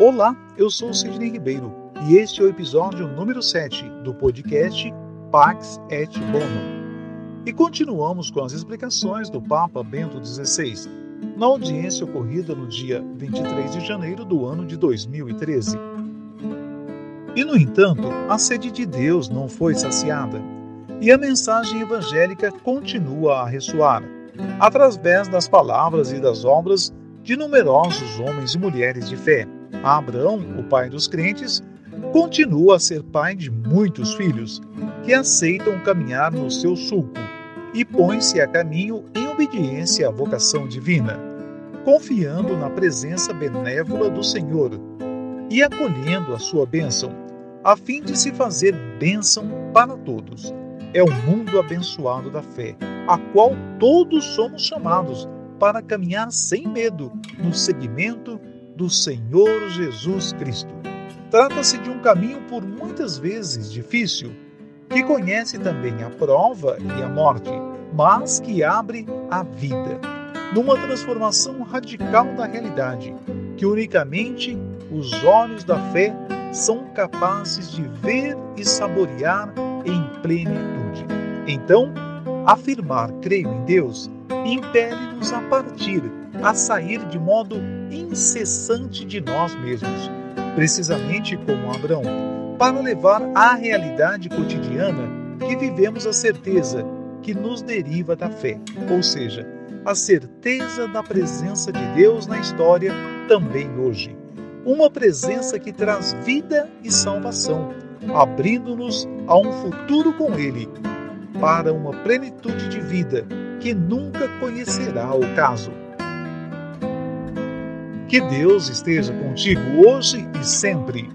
Olá, eu sou Sidney Ribeiro e este é o episódio número 7 do podcast Pax et Bonum. E continuamos com as explicações do Papa Bento XVI, na audiência ocorrida no dia 23 de janeiro do ano de 2013. E, no entanto, a sede de Deus não foi saciada, e a mensagem evangélica continua a ressoar, através das palavras e das obras de numerosos homens e mulheres de fé Abraão, o pai dos crentes, continua a ser pai de muitos filhos que aceitam caminhar no seu sulco e põe-se a caminho em obediência à vocação divina, confiando na presença benévola do Senhor e acolhendo a sua bênção, a fim de se fazer bênção para todos. É o mundo abençoado da fé, a qual todos somos chamados para caminhar sem medo no seguimento do Senhor Jesus Cristo. Trata-se de um caminho por muitas vezes difícil, que conhece também a prova e a morte, mas que abre a vida, numa transformação radical da realidade, que unicamente os olhos da fé são capazes de ver e saborear em plenitude. Então, afirmar creio em Deus impele-nos a partir, a sair de modo incessante de nós mesmos, precisamente como Abraão, para levar à realidade cotidiana que vivemos a certeza que nos deriva da fé, ou seja, a certeza da presença de Deus na história também hoje. Uma presença que traz vida e salvação, abrindo-nos a um futuro com Ele, para uma plenitude de vida que nunca conhecerá o caso. Que Deus esteja contigo hoje e sempre.